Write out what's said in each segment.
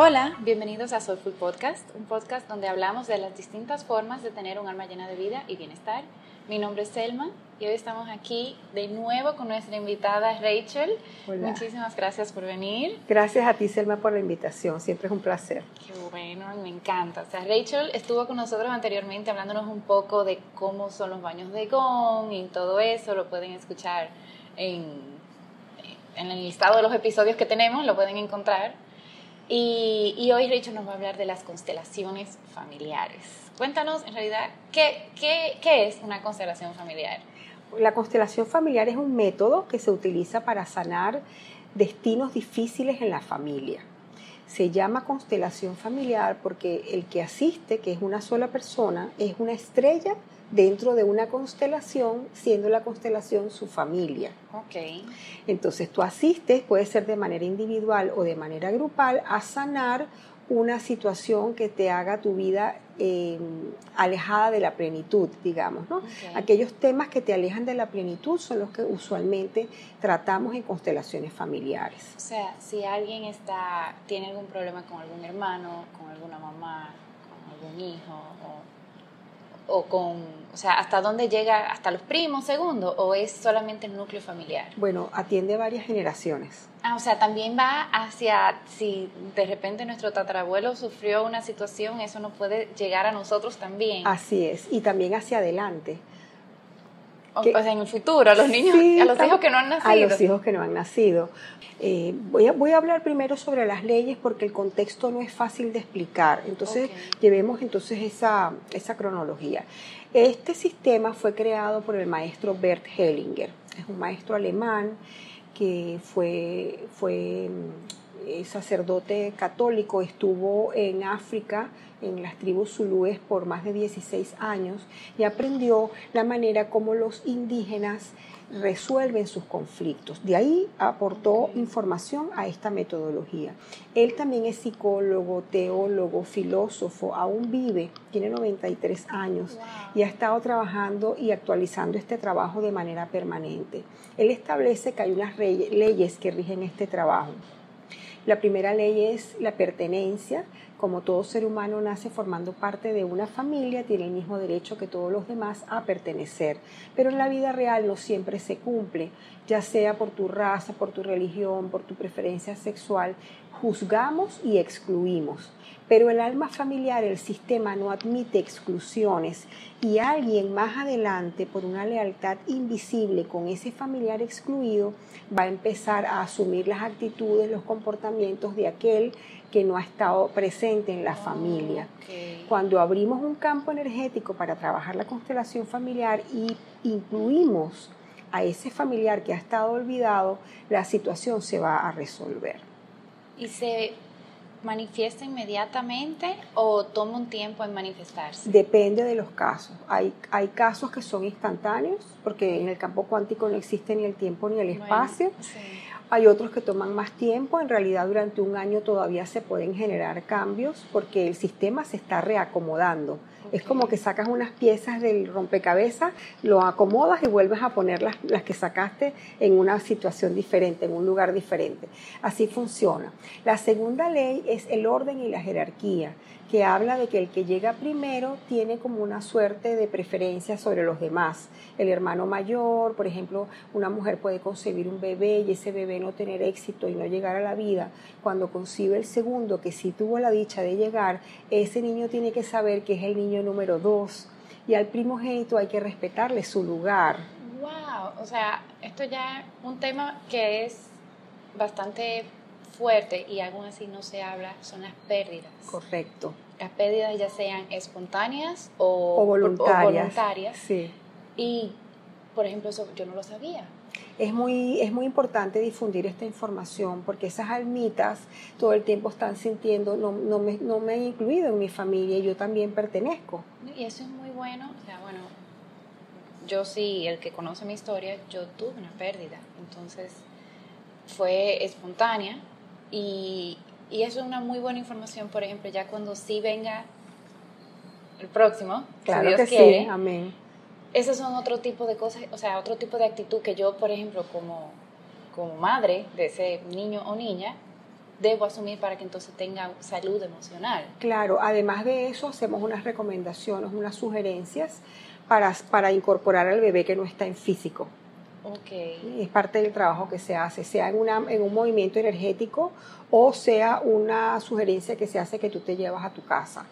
Hola, bienvenidos a Soulful Podcast, un podcast donde hablamos de las distintas formas de tener un alma llena de vida y bienestar. Mi nombre es Selma y hoy estamos aquí de nuevo con nuestra invitada Rachel. Hola. Muchísimas gracias por venir. Gracias a ti, Selma, por la invitación. Siempre es un placer. Qué bueno, me encanta. O sea, Rachel estuvo con nosotros anteriormente hablándonos un poco de cómo son los baños de gong y todo eso. Lo pueden escuchar en, en el listado de los episodios que tenemos, lo pueden encontrar. Y, hoy Rachel nos va a hablar de las constelaciones familiares. Cuéntanos, en realidad, ¿qué, qué, qué es una constelación familiar? La constelación familiar es un método que se utiliza para sanar destinos difíciles en la familia. Se llama constelación familiar porque el que asiste, que es una sola persona, es una estrella dentro de una constelación, siendo la constelación su familia. Ok. Entonces tú asistes, puede ser de manera individual o de manera grupal, a sanar una situación que te haga tu vida eh, alejada de la plenitud, digamos, ¿no? Okay. Aquellos temas que te alejan de la plenitud son los que usualmente tratamos en constelaciones familiares. O sea, si alguien está, tiene algún problema con algún hermano, con alguna mamá, con algún hijo, o, o con, o sea, ¿hasta dónde llega? ¿Hasta los primos, segundo? ¿O es solamente el núcleo familiar? Bueno, atiende a varias generaciones. Ah, o sea, también va hacia, si de repente nuestro tatarabuelo sufrió una situación, eso no puede llegar a nosotros también. Así es, y también hacia adelante. O, que, o sea, en el futuro, a los niños, sí, a los hijos que no han nacido. A los hijos que no han nacido. Eh, voy, a, voy, a, hablar primero sobre las leyes porque el contexto no es fácil de explicar. Entonces, okay. llevemos entonces esa, esa cronología. Este sistema fue creado por el maestro Bert Hellinger. Es un maestro alemán que fue, fue eh, sacerdote católico, estuvo en África, en las tribus zulúes por más de 16 años y aprendió la manera como los indígenas resuelven sus conflictos. De ahí aportó información a esta metodología. Él también es psicólogo, teólogo, filósofo, aún vive, tiene 93 años wow. y ha estado trabajando y actualizando este trabajo de manera permanente. Él establece que hay unas leyes que rigen este trabajo. La primera ley es la pertenencia. Como todo ser humano nace formando parte de una familia, tiene el mismo derecho que todos los demás a pertenecer. Pero en la vida real no siempre se cumple, ya sea por tu raza, por tu religión, por tu preferencia sexual. Juzgamos y excluimos. Pero el alma familiar, el sistema no admite exclusiones y alguien más adelante, por una lealtad invisible con ese familiar excluido, va a empezar a asumir las actitudes, los comportamientos de aquel que no ha estado presente en la familia. Okay. Cuando abrimos un campo energético para trabajar la constelación familiar y incluimos a ese familiar que ha estado olvidado, la situación se va a resolver. Y se manifiesta inmediatamente o toma un tiempo en manifestarse? Depende de los casos. Hay, hay casos que son instantáneos, porque en el campo cuántico no existe ni el tiempo ni el espacio. Bueno, sí. Hay otros que toman más tiempo, en realidad durante un año todavía se pueden generar cambios porque el sistema se está reacomodando. Okay. Es como que sacas unas piezas del rompecabezas, lo acomodas y vuelves a poner las, las, que sacaste en una situación diferente, en un lugar diferente. Así funciona. La segunda ley es el orden y la jerarquía, que habla de que el que llega primero tiene como una suerte de preferencia sobre los demás. El hermano mayor, por ejemplo, una mujer puede concebir un bebé y ese bebé no tener éxito y no llegar a la vida. Cuando concibe el segundo, que sí tuvo la dicha de llegar, ese niño tiene que saber que es el niño número dos. Y al primogénito hay que respetarle su lugar. ¡Wow! O sea, esto ya es un tema que es bastante fuerte y aún así no se habla son las pérdidas. Correcto. Las pérdidas ya sean espontáneas o, o voluntarias. O voluntarias. Sí. Y, por ejemplo, eso yo no lo sabía. Es muy, es muy importante difundir esta información porque esas almitas todo el tiempo están sintiendo, no, no, me, no me han incluido en mi familia y yo también pertenezco. Y eso es muy bueno. O sea, bueno, yo sí, el que conoce mi historia, yo tuve una pérdida. Entonces, fue espontánea y, y, eso es una muy buena información, por ejemplo, ya cuando sí venga el próximo, claro si Dios que quiere. Sí. Amén. Esos son otro tipo de cosas, o sea, otro tipo de actitud que yo, por ejemplo, como, como madre de ese niño o niña, debo asumir para que entonces tenga salud emocional. Claro, además de eso hacemos unas recomendaciones, unas sugerencias para, para incorporar al bebé que no está en físico. Okay. Es parte del trabajo que se hace, sea en, una, en un movimiento energético o sea una sugerencia que se hace que tú te llevas a tu casa.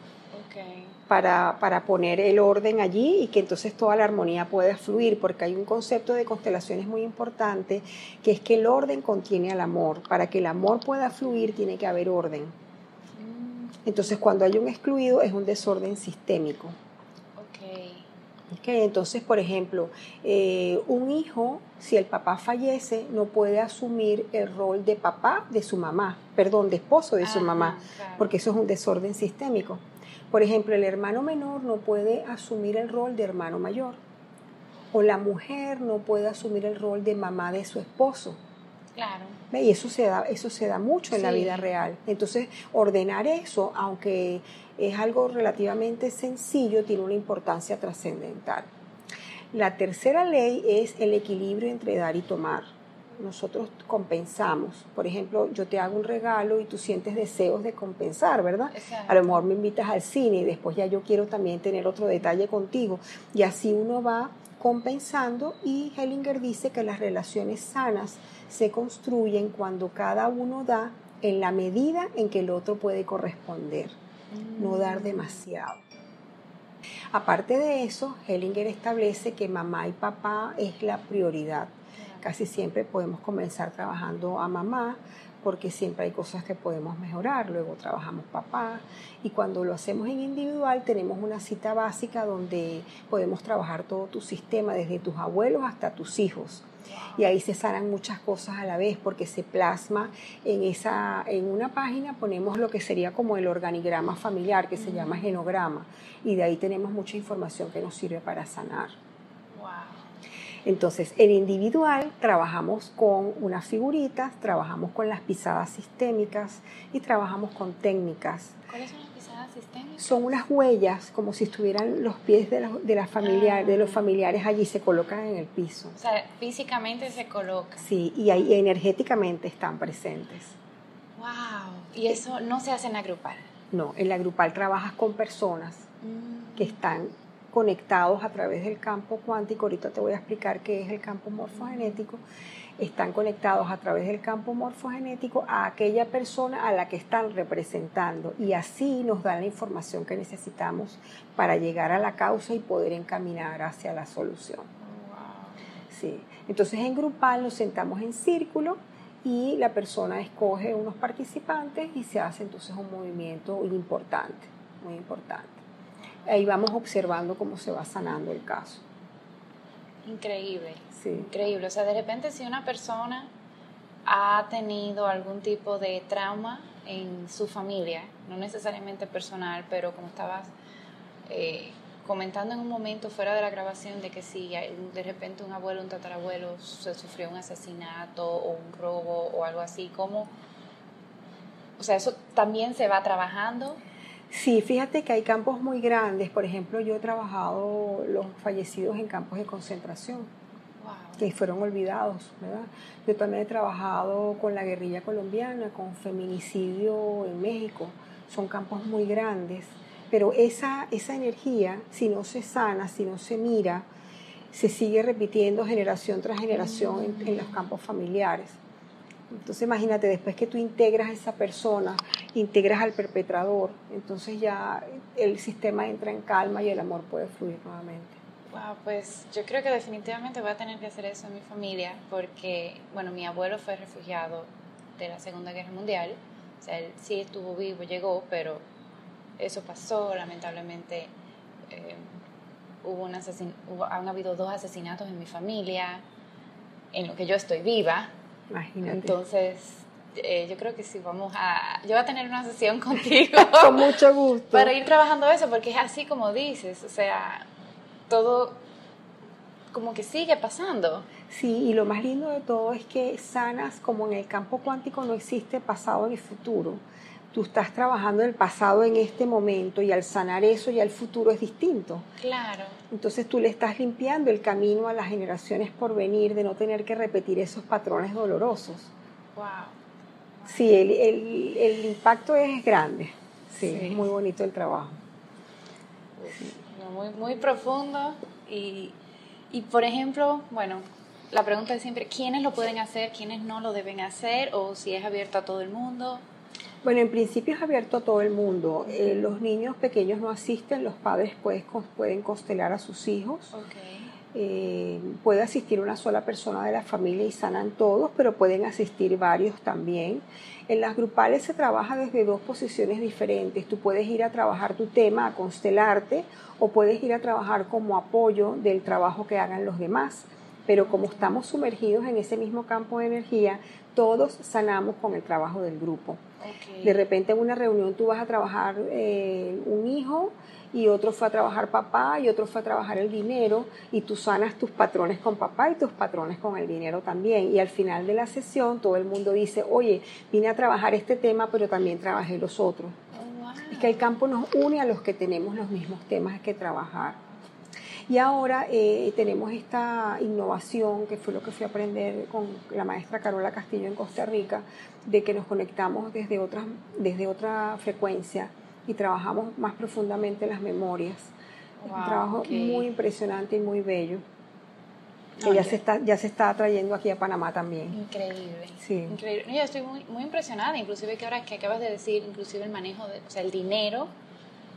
Okay. Para, para, poner el orden allí y que entonces toda la armonía pueda fluir, porque hay un concepto de constelaciones muy importante, que es que el orden contiene al amor. Para que el amor pueda fluir tiene que haber orden. Mm. Entonces cuando hay un excluido es un desorden sistémico. Okay. Entonces, por ejemplo, eh, un hijo, si el papá fallece, no puede asumir el rol de papá de su mamá, perdón, de esposo de su Ajá, mamá, claro. porque eso es un desorden sistémico. Por ejemplo, el hermano menor no puede asumir el rol de hermano mayor, o la mujer no puede asumir el rol de mamá de su esposo. Claro. ¿Ve? Y eso se da, eso se da mucho en la vida real. Entonces, ordenar eso, aunque es algo relativamente sencillo, tiene una importancia trascendental. La tercera ley es el equilibrio entre dar y tomar. Nosotros compensamos. Por ejemplo, yo te hago un regalo y tú sientes deseos de compensar, ¿verdad? Exacto. A lo mejor me invitas al cine y después ya yo quiero también tener otro detalle contigo. Y así uno va compensando y Hellinger dice que las relaciones sanas se construyen cuando cada uno da en la medida en que el otro puede corresponder, no dar demasiado. Aparte de eso, Hellinger establece que mamá y papá es la prioridad. Casi siempre podemos comenzar trabajando a mamá porque siempre hay cosas que podemos mejorar, luego trabajamos papá y cuando lo hacemos en individual tenemos una cita básica donde podemos trabajar todo tu sistema, desde tus abuelos hasta tus hijos. Y ahí se sanan muchas cosas a la vez porque se plasma en esa en una página ponemos lo que sería como el organigrama familiar que se llama genograma y de ahí tenemos mucha información que nos sirve para sanar. Entonces, en individual trabajamos con unas figuritas, trabajamos con las pisadas sistémicas y trabajamos con técnicas. ¿Cuáles son las pisadas sistémicas? Son unas huellas como si estuvieran los pies de, la, de, la familiar, de los familiares allí, se colocan en el piso. O sea, físicamente se coloca. Sí, y ahí energéticamente están presentes. Wow. Y eso no se hace en la grupal. No, en la grupal trabajas con personas Mm. que están conectados a través del campo cuántico, ahorita te voy a explicar qué es el campo morfogenético, están conectados a través del campo morfogenético a aquella persona a la que están representando y así nos dan la información que necesitamos para llegar a la causa y poder encaminar hacia la solución. Sí. Entonces en grupal nos sentamos en círculo y la persona escoge unos participantes y se hace entonces un movimiento importante, muy importante. Ahí vamos observando cómo se va sanando el caso. Increíble. Sí. Increíble. O sea, de repente si una persona ha tenido algún tipo de trauma en su familia, no necesariamente personal, pero como estabas eh, comentando en un momento fuera de la grabación de que si de repente un abuelo, un tatarabuelo se sufrió un asesinato o un robo o algo así, ¿cómo? O sea, eso también se va trabajando. Sí, fíjate que hay campos muy grandes. Por ejemplo, yo he trabajado los fallecidos en campos de concentración. Wow. que fueron olvidados, ¿verdad? Yo también he trabajado con la guerrilla colombiana, con feminicidio en México, son campos muy grandes, pero esa, esa energía, si no se sana, si no se mira, se sigue repitiendo generación tras generación en, en los campos familiares. Entonces imagínate, después que tú integras a esa persona, integras al perpetrador, entonces ya el sistema entra en calma y el amor puede fluir nuevamente. Wow, pues yo creo que definitivamente voy a tener que hacer eso en mi familia porque, bueno, mi abuelo fue refugiado de la Segunda Guerra Mundial. O sea, él sí estuvo vivo, llegó, pero eso pasó, lamentablemente. eh, hubo un asesin hubo, han habido dos asesinatos en mi familia, en lo que yo estoy viva. Imagínate. Entonces, eh, yo creo que sí, vamos a... Yo voy a tener una sesión contigo. Con mucho gusto. para ir trabajando eso, porque es así como dices, o sea, todo como que sigue pasando. Sí, y lo más lindo de todo es que sanas, como en el campo cuántico no existe pasado ni futuro. Tú estás trabajando el pasado en este momento y al sanar eso ya el futuro es distinto. Claro. Entonces tú le estás limpiando el camino a las generaciones por venir de no tener que repetir esos patrones dolorosos. Wow. Sí, el, el, el impacto es grande. Sí, es muy bonito el trabajo. Muy, muy profundo y, y, por ejemplo, bueno, la pregunta es siempre, ¿quiénes lo pueden hacer, quiénes no lo deben hacer o si es abierto a todo el mundo? Bueno, en principio es abierto a todo el mundo. Eh, los niños pequeños no asisten, los padres pues, pueden constelar a sus hijos. Eh, puede asistir una sola persona de la familia y sanan todos, pero pueden asistir varios también. En las grupales se trabaja desde dos posiciones diferentes. Tú puedes ir a trabajar tu tema, a constelarte, o puedes ir a trabajar como apoyo del trabajo que hagan los demás. Pero como estamos sumergidos en ese mismo campo de energía, todos sanamos con el trabajo del grupo. De repente en una reunión tú vas a trabajar eh, un hijo y otro fue a trabajar papá y otro fue a trabajar el dinero y tú sanas tus patrones con papá y tus patrones con el dinero también. Y al final de la sesión todo el mundo dice, oye, vine a trabajar este tema pero también trabajé los otros. Oh, es que el campo nos une a los que tenemos los mismos temas que trabajar. Y ahora eh, tenemos esta innovación, que fue lo que fui a aprender con la maestra Carola Castillo en Costa Rica, de que nos conectamos desde, otra, desde otra frecuencia y trabajamos más profundamente las memorias. un trabajo muy impresionante y muy bello. Que ya, se está, ya se está trayendo aquí a Panamá también. Increíble. Sí. Increíble. Yo estoy muy, muy impresionada, inclusive que ahora que acabas de decir, inclusive el manejo, de, o sea, el dinero,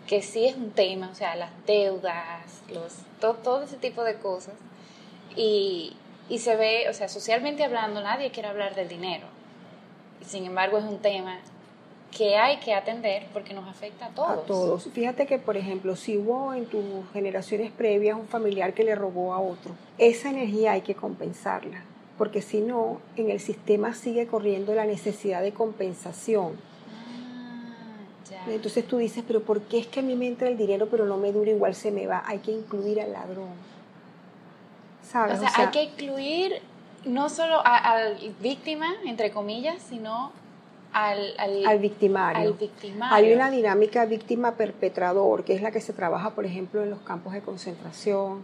que sí es un tema, o sea, las deudas, los, todo, ese tipo de cosas. Y, y, se ve, o sea, socialmente hablando, nadie quiere hablar del dinero. Sin embargo, es un tema que hay que atender porque nos afecta a todos. A todos. Fíjate que, por ejemplo, si hubo en tus generaciones previas un familiar que le robó a otro, esa energía hay que compensarla, porque si no, en el sistema sigue corriendo la necesidad de compensación entonces tú dices, pero ¿por qué es que a mí me entra el dinero pero no me dura igual se me va? Hay que incluir al ladrón. ¿Sabes? O sea, hay que incluir no solo al víctima, entre comillas, sino al, al, victimario. Hay una dinámica víctima-perpetrador, que es la que se trabaja, por ejemplo, en los campos de concentración,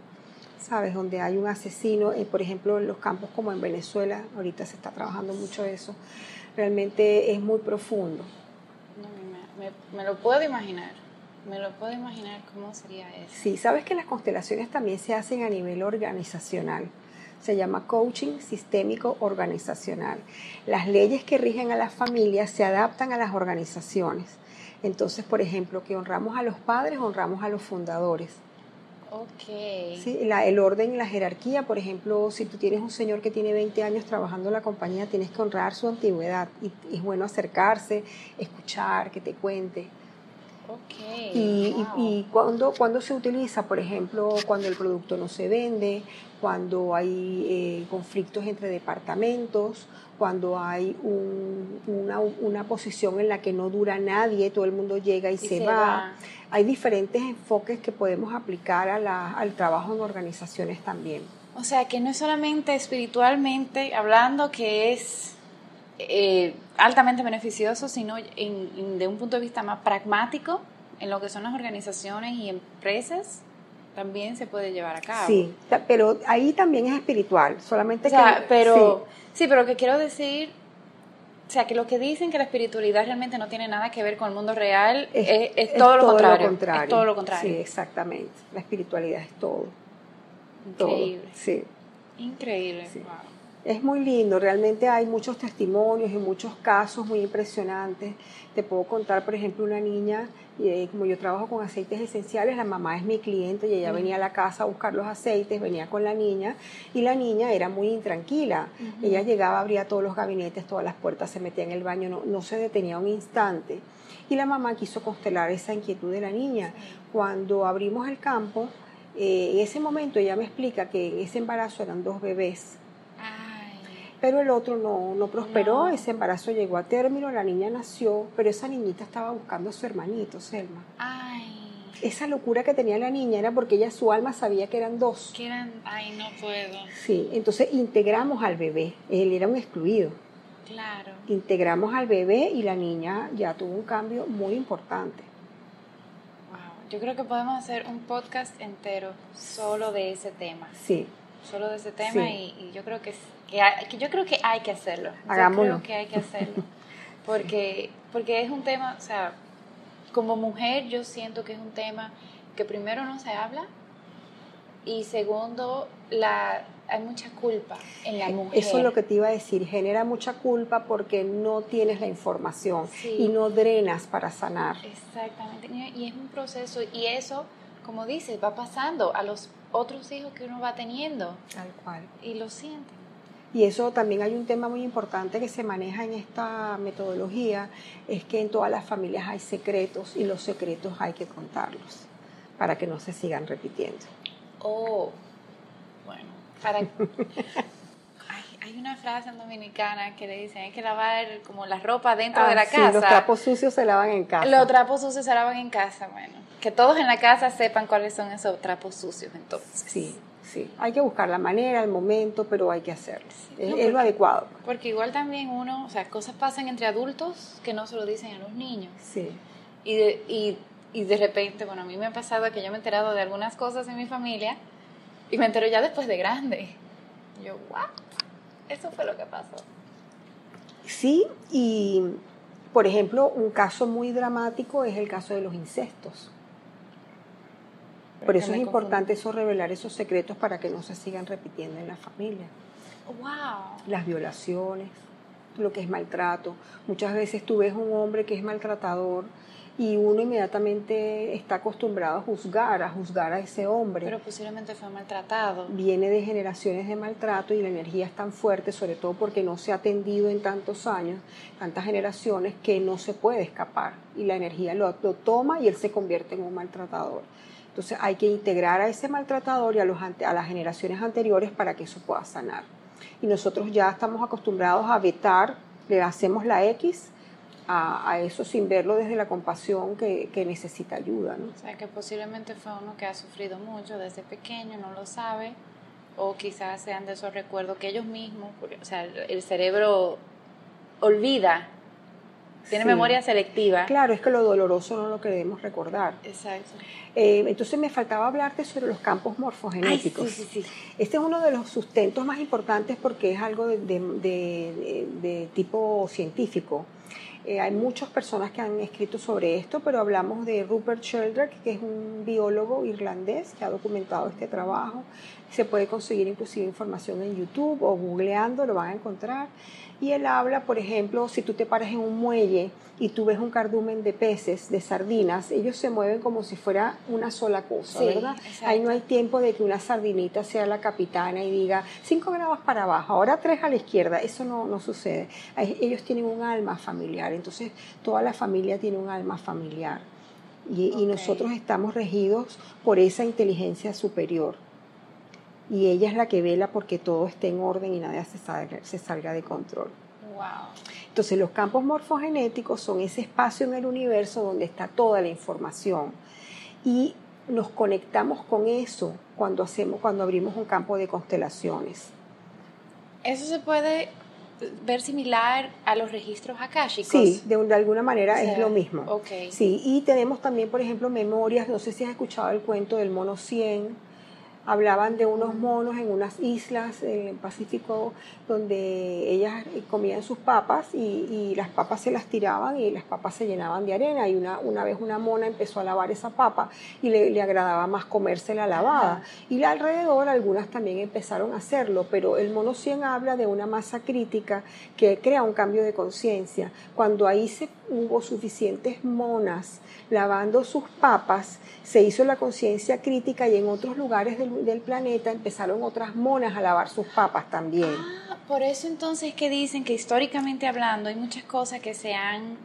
¿sabes? Donde hay un asesino, eh, por ejemplo, en los campos como en Venezuela, ahorita se está trabajando mucho eso, realmente es muy profundo me, lo puedo imaginar. Me lo puedo imaginar cómo sería eso. Sí, sabes que las constelaciones también se hacen a nivel organizacional. Se llama coaching sistémico organizacional. Las leyes que rigen a las familias se adaptan a las organizaciones. Entonces, por ejemplo, que honramos a los padres, honramos a los fundadores. Ok. Sí, el orden y la jerarquía, por ejemplo, si tú tienes un señor que tiene 20 años trabajando en la compañía, tienes que honrar su antigüedad y, es bueno acercarse, escuchar, que te cuente. Okay, y, y, cuando, cuando se utiliza, por ejemplo, cuando el producto no se vende, cuando hay eh, conflictos entre departamentos, cuando hay una, una, posición en la que no dura nadie, todo el mundo llega y, se, va. Hay diferentes enfoques que podemos aplicar a la, al trabajo en organizaciones también. O sea, que no es solamente espiritualmente hablando que es eh, altamente beneficioso, sino en, de un punto de vista más pragmático en lo que son las organizaciones y empresas también se puede llevar a cabo. Sí, pero ahí también es espiritual, solamente o sea, pero sí. pero lo que quiero decir, o sea, que lo que dicen que la espiritualidad realmente no tiene nada que ver con el mundo real es, todo, lo, contrario, Es todo lo contrario. Sí, exactamente. La espiritualidad es todo. Increíble. Sí. Increíble. Es muy lindo, realmente hay muchos testimonios y muchos casos muy impresionantes. Te puedo contar, por ejemplo, una niña, eh, como yo trabajo con aceites esenciales, la mamá es mi cliente y ella venía a la casa a buscar los aceites, venía con la niña y la niña era muy intranquila. Ella llegaba, abría todos los gabinetes, todas las puertas, se metía en el baño, no, no se detenía un instante. Y la mamá quiso constelar esa inquietud de la niña. Cuando abrimos el campo, eh, en ese momento ella me explica que en ese embarazo eran dos bebés pero el otro no, no prosperó, ese embarazo llegó a término, la niña nació, pero esa niñita estaba buscando a su hermanito, Selma. Ay. Esa locura que tenía la niña era porque ella su alma sabía que eran dos. Que eran, ay, no puedo. Sí, entonces integramos al bebé, él era un excluido. Claro. Integramos al bebé y la niña ya tuvo un cambio muy importante. Wow, yo creo que podemos hacer un podcast entero solo de ese tema. Sí. Solo de ese tema y, y yo creo que que, yo creo que hay que hacerlo. Hagámoslo. Yo creo que hay que hacerlo. porque, porque es un tema, o sea, como mujer yo siento que es un tema que primero no se habla y segundo, la, hay mucha culpa en la mujer. Eso es lo que te iba a decir, genera mucha culpa porque no tienes la información y no drenas para sanar. Exactamente, y es un proceso y eso, como dices, va pasando a los otros hijos que uno va teniendo. Tal cual. Y lo sienten. Y eso también hay un tema muy importante que se maneja en esta metodología, es que en todas las familias hay secretos y los secretos hay que contarlos para que no se sigan repitiendo. Oh, bueno, para... hay, una frase en dominicana que le dicen hay que lavar como la ropa dentro de Ah, la sí, casa. los trapos sucios se lavan en casa. Los trapos sucios se lavan en casa, bueno. Que todos en la casa sepan cuáles son esos trapos sucios entonces. Sí, sí. Hay que buscar la manera, el momento, pero hay que hacerlo. Sí, es, no, es lo porque- adecuado. Porque igual también uno, o sea, cosas pasan entre adultos que no se lo dicen a los niños. Sí. Y de, y, y de repente, bueno, a mí me ha pasado que yo me he enterado de algunas cosas en mi familia y me entero ya después de grande. Yo, ¿what? Eso fue lo que pasó. Sí, y por ejemplo, un caso muy dramático es el caso de los incestos. Por Pero eso es importante eso revelar esos secretos para que no se sigan repitiendo en la familia. ¡Wow! Las violaciones, lo que es maltrato. Muchas veces tú ves un hombre que es maltratador y uno inmediatamente está acostumbrado a juzgar, a juzgar a ese hombre. Pero posiblemente fue maltratado. viene de generaciones de maltrato y la energía es tan fuerte, sobre todo porque no se ha atendido en tantos años, tantas generaciones, que no se puede escapar. Y la energía lo, lo toma y él se convierte en un maltratador. Entonces hay que integrar a ese maltratador y a, los, a las generaciones anteriores para que eso pueda sanar. Y nosotros ya estamos acostumbrados a vetar, le hacemos la X a, a eso sin verlo desde la compasión que, que necesita ayuda. ¿no? O sea, que posiblemente fue uno que ha sufrido mucho desde pequeño, no lo sabe, o quizás sean de esos recuerdos que ellos mismos, o sea, el cerebro olvida, tiene Sí. memoria selectiva. Claro, es que lo doloroso no lo queremos recordar. Exacto. Eh, entonces me faltaba hablarte sobre los campos morfogenéticos. sí, sí, sí. Este es uno de los sustentos más importantes porque es algo de, de- de- de tipo científico. Eh, hay muchas personas que han escrito sobre esto, pero hablamos de Rupert Sheldrake, que es un biólogo irlandés que ha documentado este trabajo. Se puede conseguir inclusive información en YouTube o googleando, lo van a encontrar. Y él habla, por ejemplo, si tú te paras en un muelle y tú ves un cardumen de peces, de sardinas, ellos se mueven como si fuera una sola cosa, Sí, ¿verdad? exacto. Ahí no hay tiempo de que una sardinita sea la capitana y diga 5 grados para abajo, ahora 3 a la izquierda. Eso no, no sucede. Ellos tienen un alma familiar, entonces toda la familia tiene un alma familiar. Y, nosotros estamos regidos por esa inteligencia superior. Y ella es la que vela porque todo esté en orden y nada se salga, se salga de control. Wow. Entonces los campos morfogenéticos son ese espacio en el universo donde está toda la información y nos conectamos con eso cuando hacemos cuando abrimos un campo de constelaciones. Eso se puede ver similar a los registros akáshicos. Sí, de, de alguna manera O sea, es lo mismo. ok. Sí, y tenemos también, por ejemplo, memorias, no sé si has escuchado el cuento del mono 100, hablaban de unos monos en unas islas en el Pacífico donde ellas eh, comían sus papas y, y las papas se las tiraban y las papas se llenaban de arena y una, una vez una mona empezó a lavar esa papa y le, le agradaba más comérsela lavada Ajá. y alrededor algunas también empezaron a hacerlo, pero el mono 100 habla de una masa crítica que crea un cambio de conciencia. Cuando ahí se hubo suficientes monas lavando sus papas, se hizo la conciencia crítica y en otros lugares del, del planeta empezaron otras monas a lavar sus papas también. Ah, por eso entonces que dicen que históricamente hablando hay muchas cosas que se han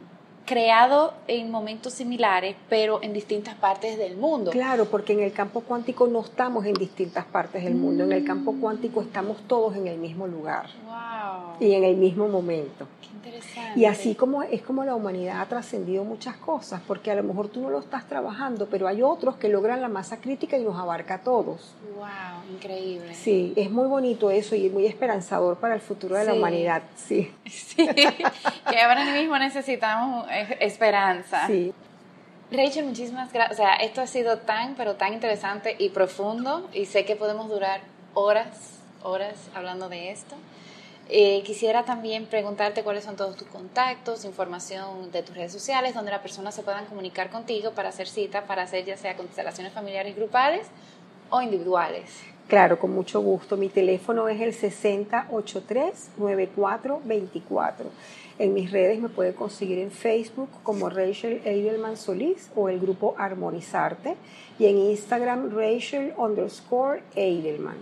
creado en momentos similares, pero en distintas partes del mundo. Claro, porque en el campo cuántico no estamos en distintas partes del mundo, en el campo cuántico estamos todos en el mismo lugar Wow. y en el mismo momento. Qué interesante. Y así como es como la humanidad ha trascendido muchas cosas, porque a lo mejor tú no lo estás trabajando, pero hay otros que logran la masa crítica y nos abarca a todos. Wow, increíble. Sí, es muy bonito eso y muy esperanzador para el futuro de la humanidad. Sí, Sí, que ahora mismo necesitamos esperanza. sí. Rachel, muchísimas gracias. O sea, esto ha sido tan, pero tan interesante y profundo y sé que podemos durar horas, horas hablando de esto. Eh, quisiera también preguntarte cuáles son todos tus contactos, información de tus redes sociales, donde las personas se puedan comunicar contigo para hacer cita, para hacer ya sea constelaciones familiares grupales o individuales. Claro, con mucho gusto. Mi teléfono es el 6083-9424. En mis redes me puede conseguir en Facebook como Rachel Edelman Solís o el grupo Armonizarte y en Instagram Rachel underscore Edelman.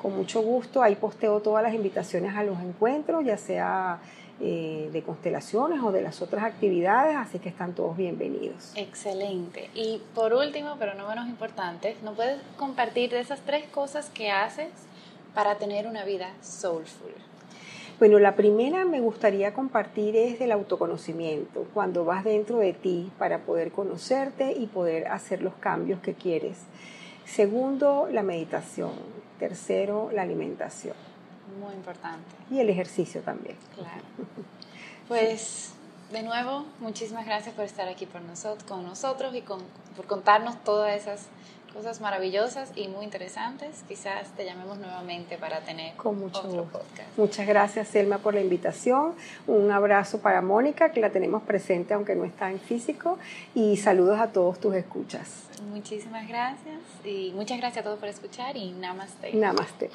Con mucho gusto, ahí posteo todas las invitaciones a los encuentros, ya sea eh, de constelaciones o de las otras actividades, así que están todos bienvenidos. Excelente. Y por último, pero no menos importante, ¿no puedes compartir de esas tres cosas que haces para tener una vida soulful? Bueno, la primera me gustaría compartir es del autoconocimiento, cuando vas dentro de ti para poder conocerte y poder hacer los cambios que quieres. Segundo, la meditación. Tercero, la alimentación. Muy importante. Y el ejercicio también. Claro. Pues de nuevo, muchísimas gracias por estar aquí por nosotros, con nosotros y con, por contarnos todas esas cosas maravillosas y muy interesantes. Quizás te llamemos nuevamente para tener Con mucho otro gusto. podcast. Muchas gracias, Selma, por la invitación. Un abrazo para Mónica, que la tenemos presente aunque no está en físico. Y saludos a todos tus escuchas. Muchísimas gracias y muchas gracias a todos por escuchar y namaste. Namaste.